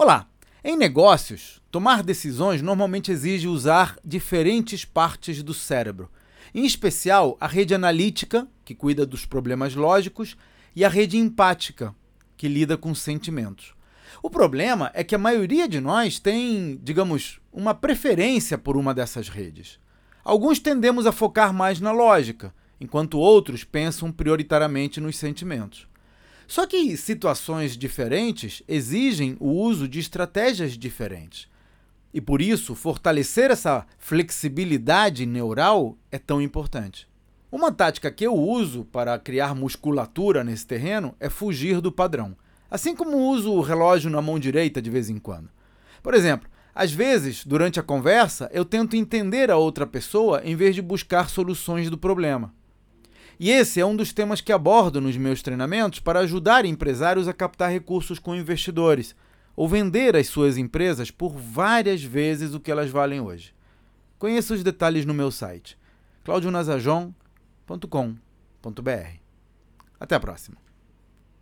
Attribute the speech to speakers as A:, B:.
A: Olá! Em negócios, tomar decisões normalmente exige usar diferentes partes do cérebro, em especial a rede analítica, que cuida dos problemas lógicos, e a rede empática, que lida com sentimentos. O problema é que a maioria de nós tem, digamos, uma preferência por uma dessas redes. Alguns tendemos a focar mais na lógica, enquanto outros pensam prioritariamente nos sentimentos. Só que situações diferentes exigem o uso de estratégias diferentes. E por isso, fortalecer essa flexibilidade neural é tão importante. Uma tática que eu uso para criar musculatura nesse terreno é fugir do padrão, assim como uso o relógio na mão direita de vez em quando. Por exemplo, às vezes, durante a conversa, eu tento entender a outra pessoa em vez de buscar soluções do problema. E esse é um dos temas que abordo nos meus treinamentos para ajudar empresários a captar recursos com investidores ou vender as suas empresas por várias vezes o que elas valem hoje. Conheça os detalhes no meu site claudionazajon.com.br. Até a próxima.